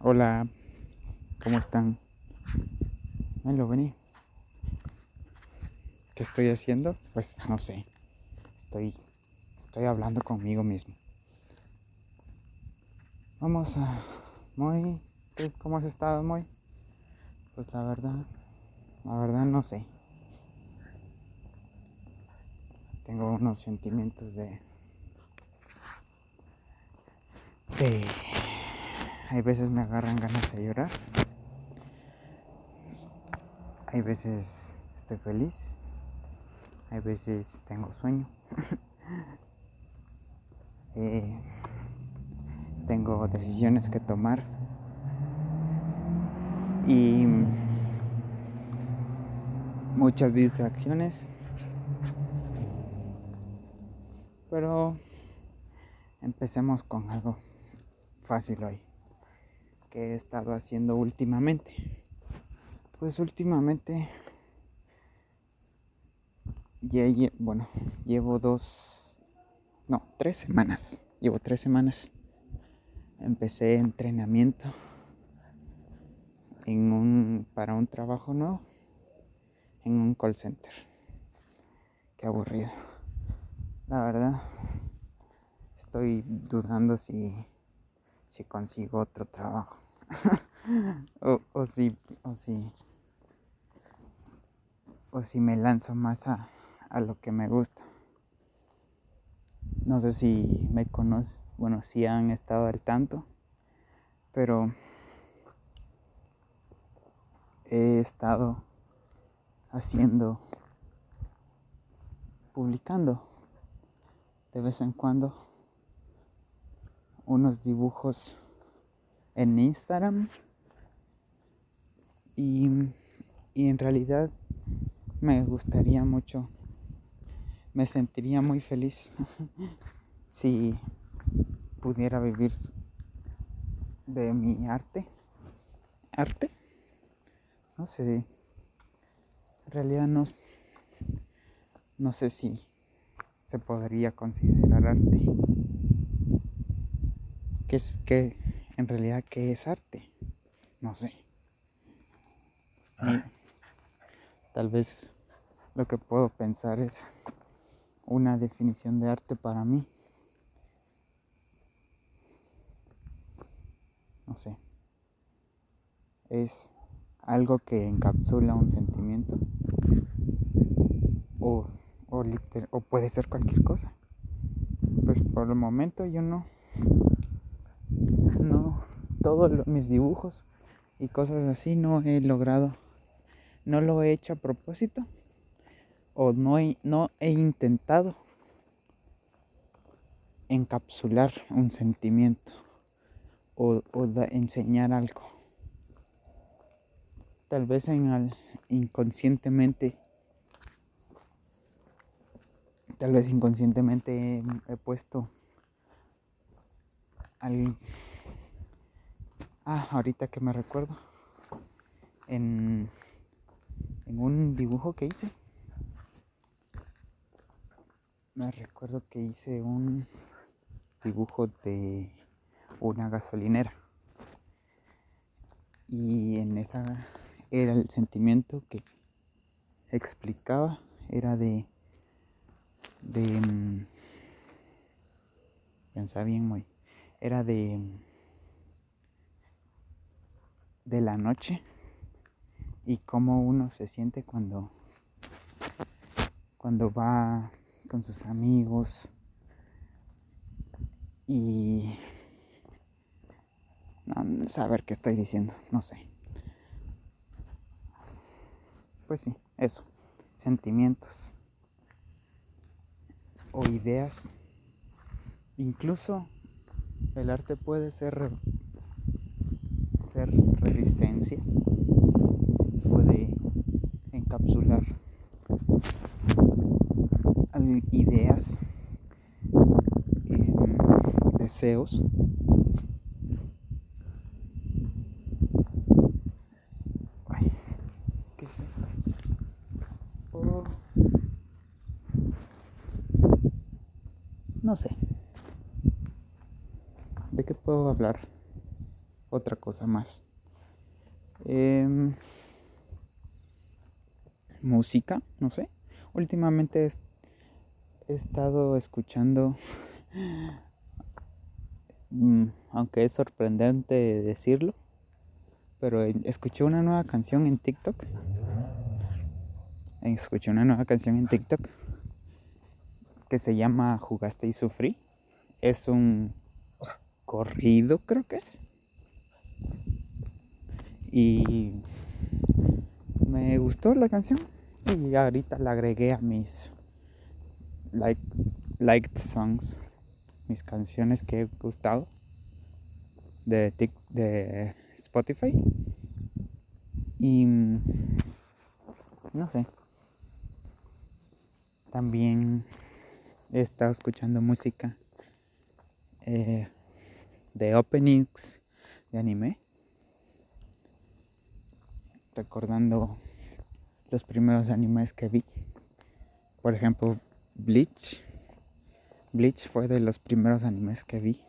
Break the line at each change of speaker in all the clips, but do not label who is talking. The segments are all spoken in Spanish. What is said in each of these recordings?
Hola, ¿cómo están? lo vení. ¿Qué estoy haciendo? Pues no sé. Estoy, estoy hablando conmigo mismo. Vamos a... Muy... ¿Cómo has estado, muy? Pues la verdad, la verdad no sé. Tengo unos sentimientos de... de... Hay veces me agarran ganas de llorar. Hay veces estoy feliz. Hay veces tengo sueño. Eh, tengo decisiones que tomar. Y muchas distracciones. Pero empecemos con algo fácil hoy que he estado haciendo últimamente. Pues últimamente bueno, llevo dos, no, tres semanas. Llevo tres semanas. Empecé entrenamiento en un, para un trabajo nuevo en un call center. Qué aburrido. La verdad, estoy dudando si, si consigo otro trabajo. o, o si, o si, o si me lanzo más a, a lo que me gusta. No sé si me conocen, bueno, si han estado al tanto, pero he estado haciendo, publicando de vez en cuando unos dibujos en Instagram y, y en realidad me gustaría mucho me sentiría muy feliz si pudiera vivir de mi arte. ¿Arte? No sé. En realidad no, no sé si se podría considerar arte. ¿Qué es que en realidad qué es arte? No sé. tal vez lo que puedo pensar es una definición de arte para mí. No sé. Es algo que encapsula un sentimiento o, o, o puede ser cualquier cosa. Pues por el momento yo no, todos mis dibujos y cosas así no he logrado, no lo he hecho a propósito o no he, intentado encapsular un sentimiento o, enseñar algo. Tal vez en inconscientemente, tal vez inconscientemente he, puesto al... Ah, ahorita que me recuerdo, en, en un dibujo que hice, me recuerdo que hice un dibujo de una gasolinera. Y en esa era el sentimiento que explicaba, era de, de, mm, pensaba bien muy, era de, de la noche y cómo uno se siente cuando, cuando va con sus amigos y no, saber qué estoy diciendo, no sé. Pues sí, eso, sentimientos o ideas. Incluso el arte puede ser resistencia, puede encapsular ideas, em, deseos. Oh. No sé. ¿De qué puedo hablar? Otra cosa más. Em, música, no sé. Últimamente he estado escuchando, mm, aunque es sorprendente decirlo, pero escuché una nueva canción en TikTok. Escuché una nueva canción en TikTok que se llama Jugaste y Sufrí. Es un corrido, creo que es. Y me gustó la canción. Y ahorita la agregué a mis like, liked songs, mis canciones que he gustado de, de Spotify. Y no sé. También he estado escuchando música eh, de openings anime. Recordando los primeros animes que vi. Por ejemplo, Bleach. Bleach fue de los primeros animes que vi.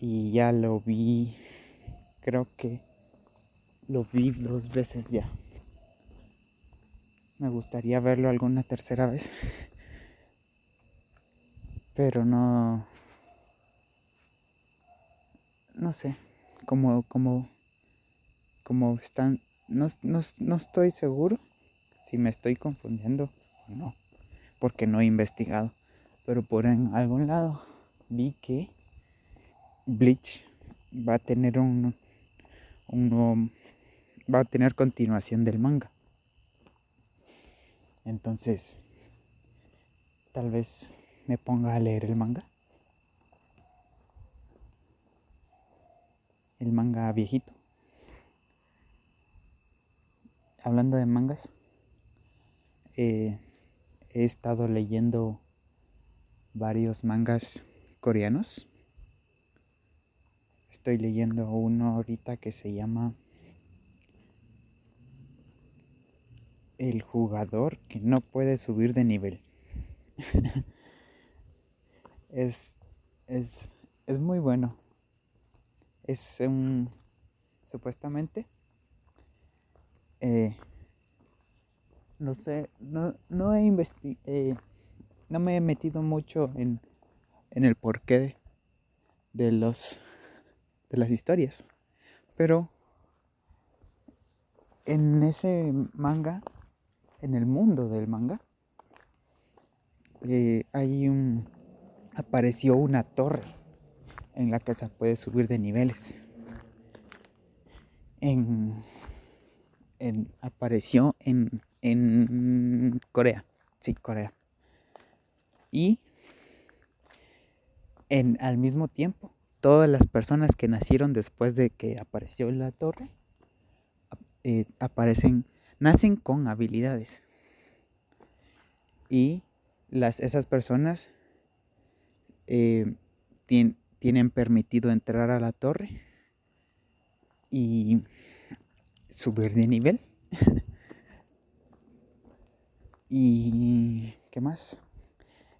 Y ya lo vi, creo que lo vi dos veces ya. Me gustaría verlo alguna tercera vez. Pero no... No sé. Como, como, como están... No, no estoy seguro si me estoy confundiendo o no. Porque no he investigado. Pero por en algún lado vi que Bleach va a tener un, un va a tener continuación del manga. Entonces, tal vez me ponga a leer el manga. El manga viejito. Hablando de mangas, eh, he estado leyendo varios mangas coreanos. Estoy leyendo uno ahorita que se llama el jugador que no puede subir de nivel. es, es, es, muy bueno. Es un... Supuestamente... Eh, no sé, no, no he investigado... Eh, no me he metido mucho en, en el porqué de, de los de las historias. Pero en ese manga en el mundo del manga, eh, hay un apareció una torre en la que se puede subir de niveles. En, apareció en, en Corea, sí, Corea. Y en, al mismo tiempo, todas las personas que nacieron después de que apareció la torre eh, aparecen nacen con habilidades. Y las, esas personas eh, tienen permitido entrar a la torre y subir de nivel. y qué más?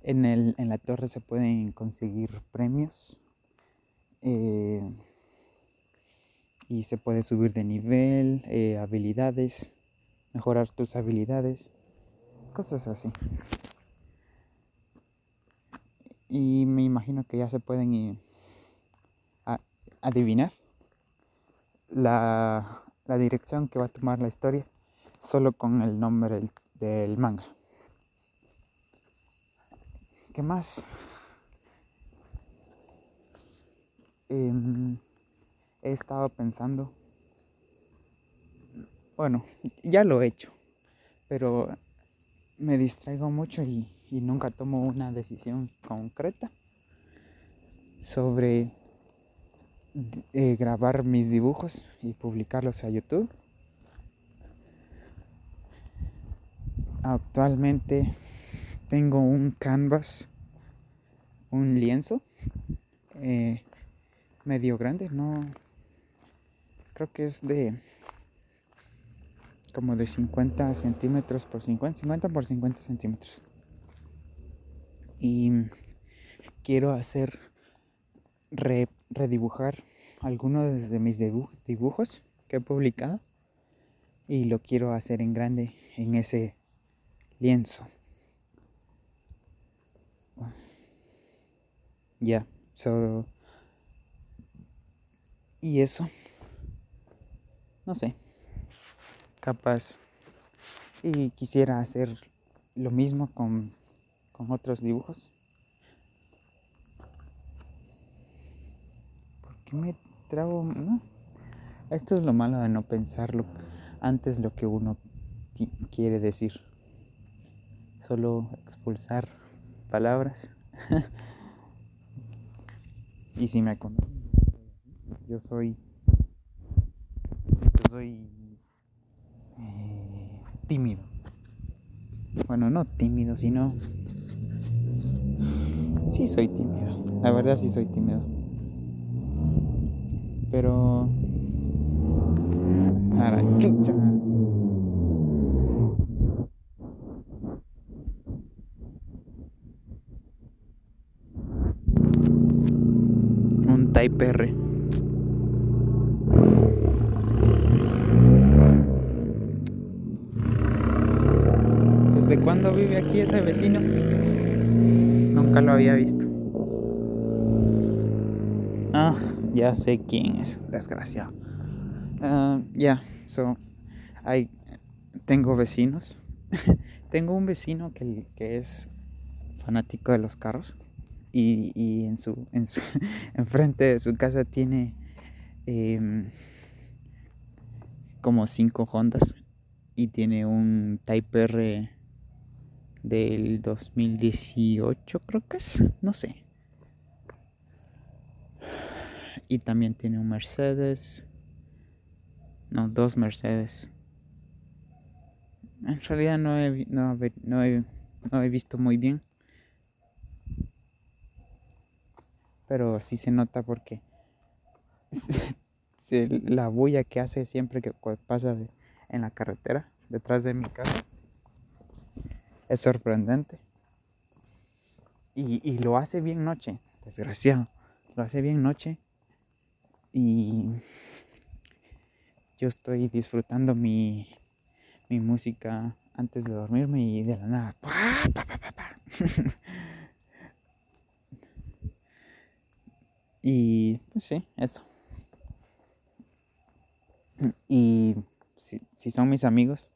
En, el, en, la torre se pueden conseguir premios. Eh, y se puede subir de nivel, eh, habilidades mejorar tus habilidades, cosas así. Y me imagino que ya se pueden adivinar la, dirección que va a tomar la historia solo con el nombre del, manga. ¿Qué más? Em, he estado pensando bueno, ya lo he hecho, pero me distraigo mucho y, nunca tomo una decisión concreta sobre eh, grabar mis dibujos y publicarlos a YouTube. Actualmente tengo un canvas, un lienzo eh, medio grande, no creo que es de como de 50 centímetros por 50, 50 por 50 centímetros. Y quiero hacer, redibujar algunos de mis dibujos que he publicado y lo quiero hacer en grande en ese lienzo. Ya, so. Y eso. No sé. Capaz. Y quisiera hacer lo mismo con, con otros dibujos. ¿Por qué me trago? No. Esto es lo malo de no pensarlo antes lo que uno quiere decir. Solo expulsar palabras. y si me conocen, yo soy. Yo soy. Eh, tímido. Bueno, no tímido, sino. Sí soy tímido. La verdad sí soy tímido. Pero un Type R. ¿Desde cuándo vive aquí ese vecino? Nunca lo había visto. Ah, ya sé quién es, desgraciado. Uh, ya, so, hay, tengo vecinos. tengo un vecino que, que, es fanático de los carros y, y en su, en su de su casa tiene em, como cinco Hondas y tiene un Type R del 2018 creo que es, no sé. Y también tiene un Mercedes no, dos Mercedes. En realidad no he, no, no he, no he visto muy bien. Pero sí se nota porque la bulla que hace siempre que pasa en la carretera detrás de mi casa es sorprendente. Y, y, lo hace bien noche, desgraciado. Lo hace bien noche. Y yo estoy disfrutando mi, música antes de dormirme y de la nada. y pues sí, eso. Y si, son mis amigos,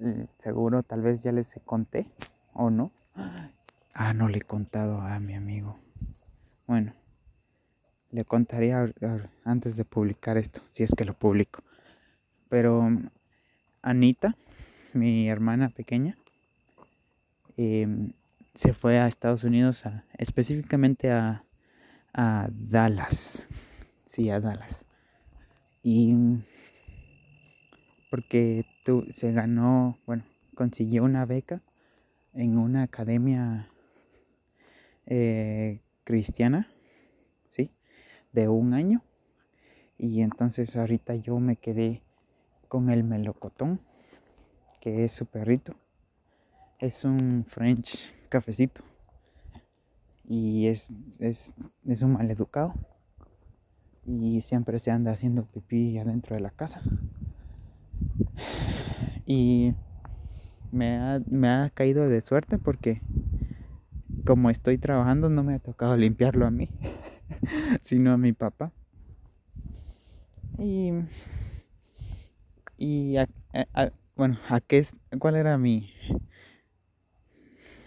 eh, seguro tal vez ya les conté o no. Ah, no le he contado a mi amigo. Bueno, le contaría antes de publicar esto, si es que lo publico. Pero Anita, mi hermana pequeña, em, se fue a Estados Unidos, específicamente a, Dallas. Sí, a Dallas. Y porque tú, se ganó, bueno, consiguió una beca en una academia eh, cristiana. De un año. Y entonces ahorita yo me quedé con el melocotón, que es su perrito. Es un French cafecito. Y es, es, es un maleducado. Y siempre se anda haciendo pipí adentro de la casa. Y me ha, me ha caído de suerte porque como estoy trabajando no me ha tocado limpiarlo a mí, sino a mi papá. Y y bueno, ¿a qué cuál era mi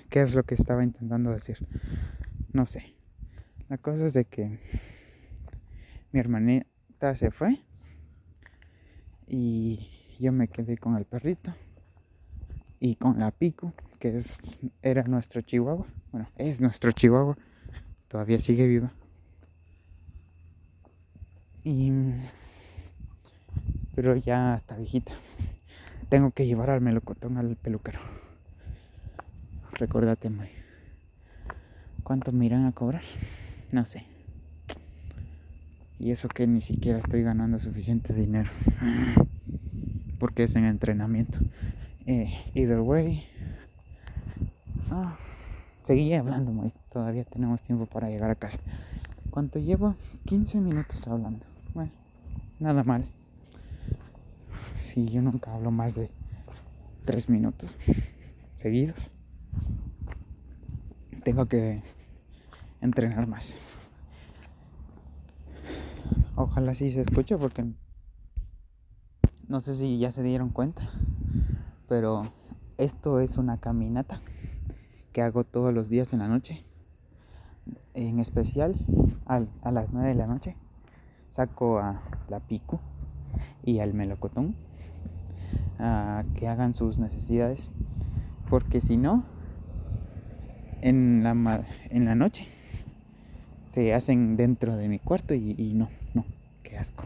qué es lo que estaba intentando decir? No sé. La cosa es de que mi hermanita se fue y yo me quedé con el perrito y con la pico, que es era nuestro chihuahua. Bueno, es nuestro chihuahua. Todavía sigue viva. Y pero ya está viejita. Tengo que llevar al melocotón al peluquero. Recuérdate, May. ¿Cuánto me irán a cobrar? No sé. Y eso que ni siquiera estoy ganando suficiente dinero. Porque es en entrenamiento. Eh, either way. Ah, seguí hablando, muy. Todavía tenemos tiempo para llegar a casa. ¿Cuánto llevo? 15 minutos hablando. Nada mal. Si yo nunca hablo más de 3 minutos seguidos. Tengo que entrenar más. Ojalá sí se escuche porque no sé si ya se dieron cuenta, pero esto es una caminata que hago todos los días en la noche. En especial a, las 9 de la noche saco a la pico y al melocotón a que hagan sus necesidades. Porque si no, en la, en la noche se hacen dentro de mi cuarto y, no, no, qué asco.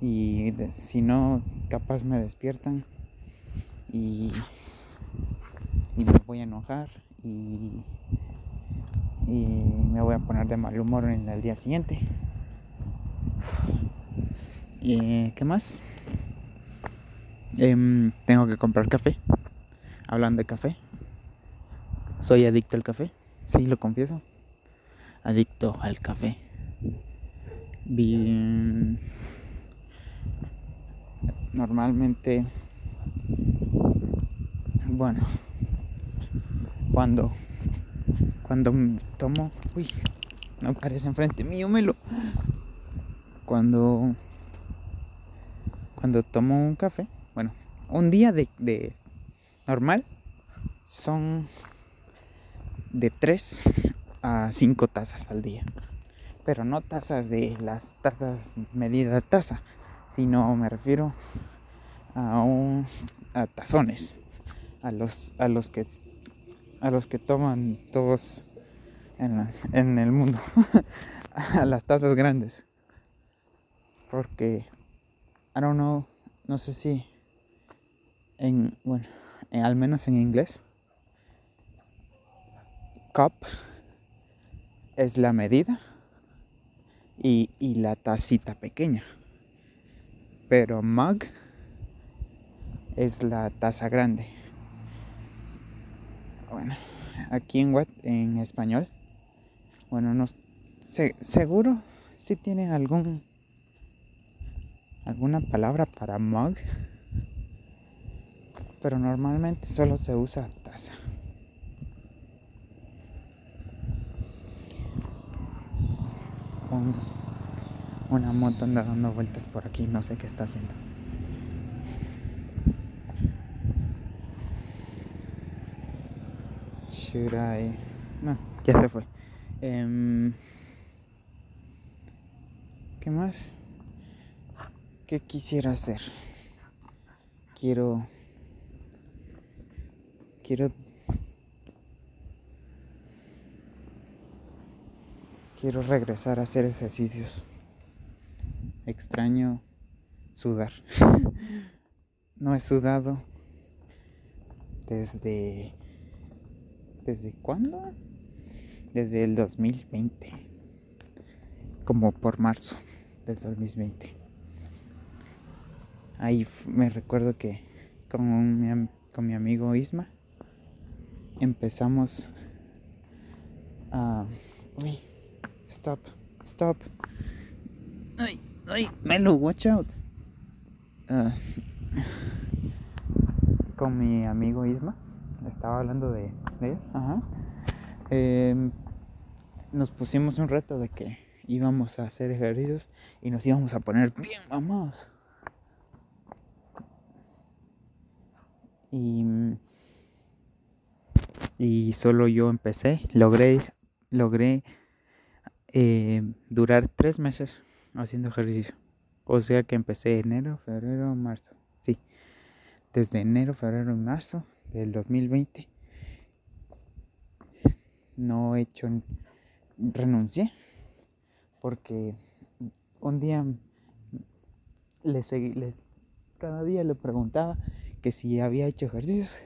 Y si no, capaz me despiertan y me voy a enojar y, y me voy a poner de mal humor en el día siguiente. ¿Y qué más? Em, tengo que comprar café. Hablando de café. Soy adicto al café. Sí, lo confieso. Adicto al café. Bien. Normalmente. Bueno. Cuando. Cuando tomo. Uy. No aparece enfrente mío, melo. Cuando cuando tomo un café, bueno, un día de, normal son de 3 a 5 tazas al día. Pero no tazas de las tazas medida taza, sino me refiero a, un, a tazones, a los, a los que a los que toman todos en, en el mundo, a las tazas grandes. Porque I don't know, no sé si en, bueno, al menos en inglés, cup es la medida y, y la tacita pequeña. Pero mug es la taza grande. Bueno, aquí en what en español, bueno, no seguro si tiene algún alguna palabra para mug, pero normalmente solo se usa taza. una moto anda dando vueltas por aquí, no sé qué está haciendo. Should I? No, ya se fue. Em, ¿Qué más? ¿Qué quisiera hacer? Quiero... Quiero... Quiero regresar a hacer ejercicios. Extraño sudar. no he sudado desde... ¿Desde cuándo? Desde el 2020. Como por marzo del 2020 ahí me recuerdo que con mi, con mi amigo Isma empezamos a... Uy, stop, stop. Ay, ay, Melo, watch out. Ah, con mi amigo Isma, estaba hablando de, Em, nos pusimos un reto de que íbamos a hacer ejercicios y nos íbamos a poner bien Y, y solo yo empecé. Logré, logré eh, durar tres meses haciendo ejercicio. O sea que empecé enero, febrero, marzo. Sí, desde enero, febrero y marzo del 2020 no he hecho, renuncié porque un día le seguí, le, cada día le preguntaba que si había hecho ejercicios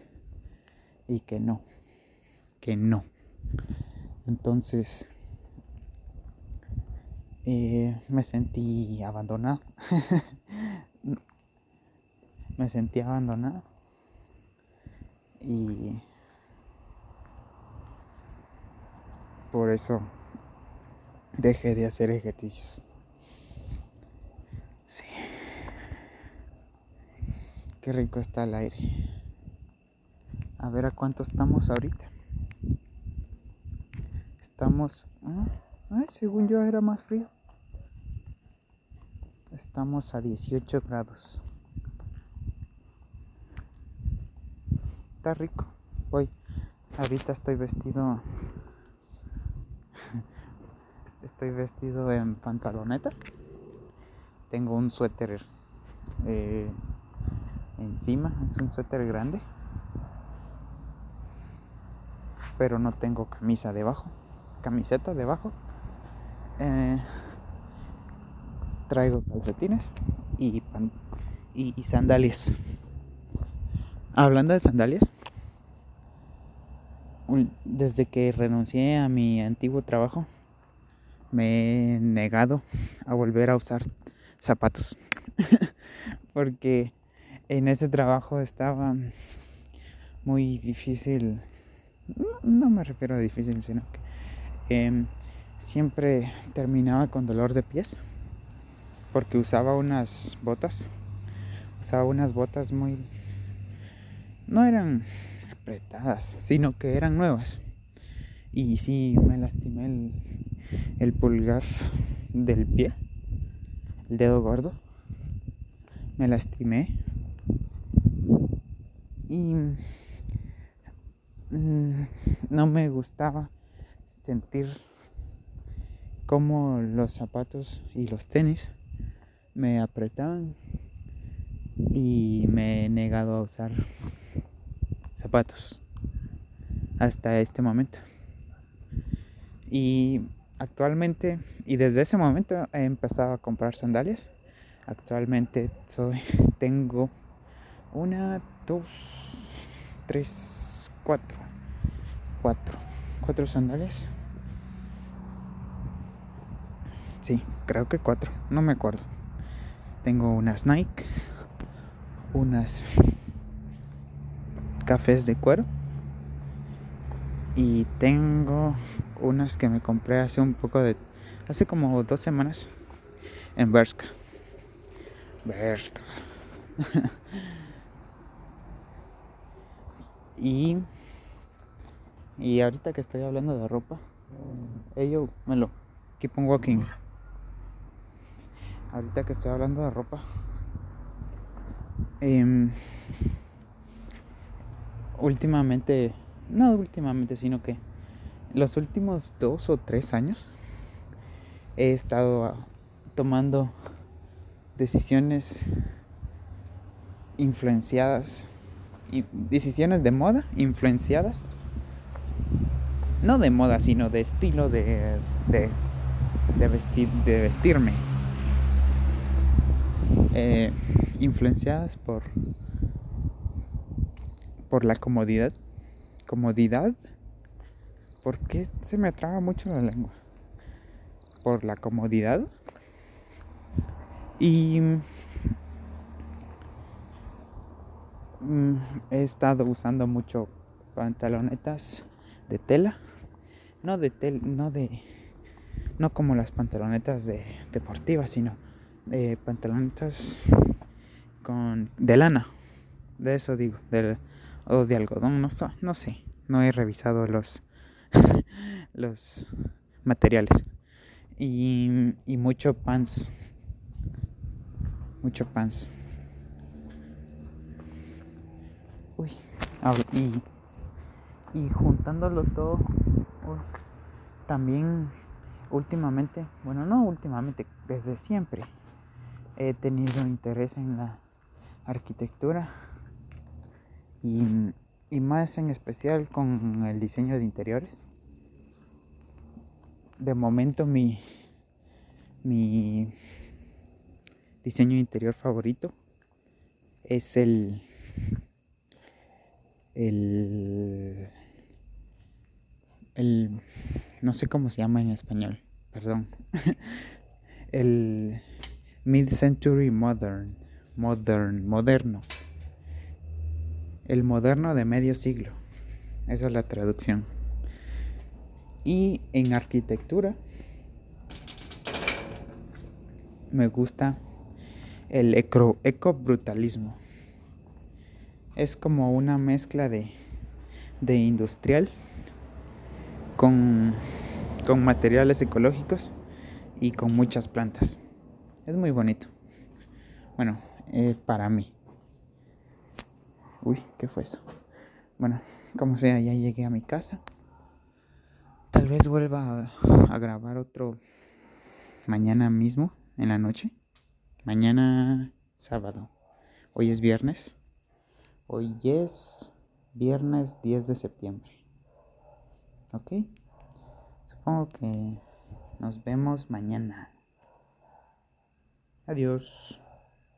y que no, que no. Entonces eh, me sentí abandonado. me sentí abandonado. Y por eso dejé de hacer ejercicios. Sí. Qué rico está el aire. A ver a cuánto estamos ahorita. Estamos... Ah, según yo era más frío. Estamos a 18 grados. Está rico. Voy. Ahorita estoy vestido estoy vestido en pantaloneta. Tengo un suéter eh, encima, es un suéter grande. Pero no tengo camisa debajo, camiseta debajo. Eh, traigo calcetines y, y sandalias. Hablando de sandalias, desde que renuncié a mi antiguo trabajo, me he negado a volver a usar zapatos. Porque en ese trabajo estaba muy difícil. No, me refiero a difícil, sino que em, siempre terminaba con dolor de pies. Porque usaba unas botas. Usaba unas botas muy... No eran apretadas, sino que eran nuevas. Y sí, me lastimé el, el pulgar del pie, el dedo gordo. Me lastimé. Y mm, no me gustaba sentir cómo los zapatos y los tenis me apretaban y me he negado a usar zapatos hasta este momento. Y actualmente, y desde ese momento he empezado a comprar sandalias. Actualmente soy, tengo una, dos, tres, cuatro, cuatro, cuatro sandalias. Sí, creo que cuatro, no me acuerdo. Tengo unas Nike, unas cafés de cuero y tengo unas que me compré hace un poco de. hace como dos semanas en Berska. Berska. y. Y ahorita que estoy hablando de ropa, ello, lo keep on walking. Ahorita que estoy hablando de ropa, eh, últimamente, no últimamente, sino que los últimos dos o tres años he estado tomando decisiones influenciadas, decisiones de moda influenciadas, no de moda, sino de estilo de, de, vestir, de vestirme, eh, influenciadas por, por la comodidad, comodidad ¿Por qué se me traba mucho la lengua? Por la comodidad. Y mm, he estado usando mucho pantalonetas de tela. No de tel, no de no como las pantalonetas de deportivas, sino de pantalonetas con de lana. De eso digo, o de algodón, no, no sé. No he revisado los los materiales. Y, y mucho pants. Mucho pants. Uy, y, y juntándolo todo, también últimamente, bueno, no últimamente, desde siempre he tenido interés en la arquitectura y, y más en especial con el diseño de interiores de momento mi, mi diseño interior favorito es el, el, el, no sé cómo se llama en español, perdón, el mid-century modern, modern, moderno. El moderno de medio siglo. Esa es la traducción. Y en arquitectura me gusta el eco, ecobrutalismo. Es como una mezcla de, de industrial con, con materiales ecológicos y con muchas plantas. Es muy bonito. Bueno, eh, para mí. Uy, ¿qué fue eso? Bueno, como sea, ya llegué a mi casa. Tal vez vuelva a, grabar otro mañana mismo, en la noche. Mañana sábado. Hoy es viernes. Hoy es viernes 10 de septiembre. ¿Ok? Supongo que nos vemos mañana. Adiós.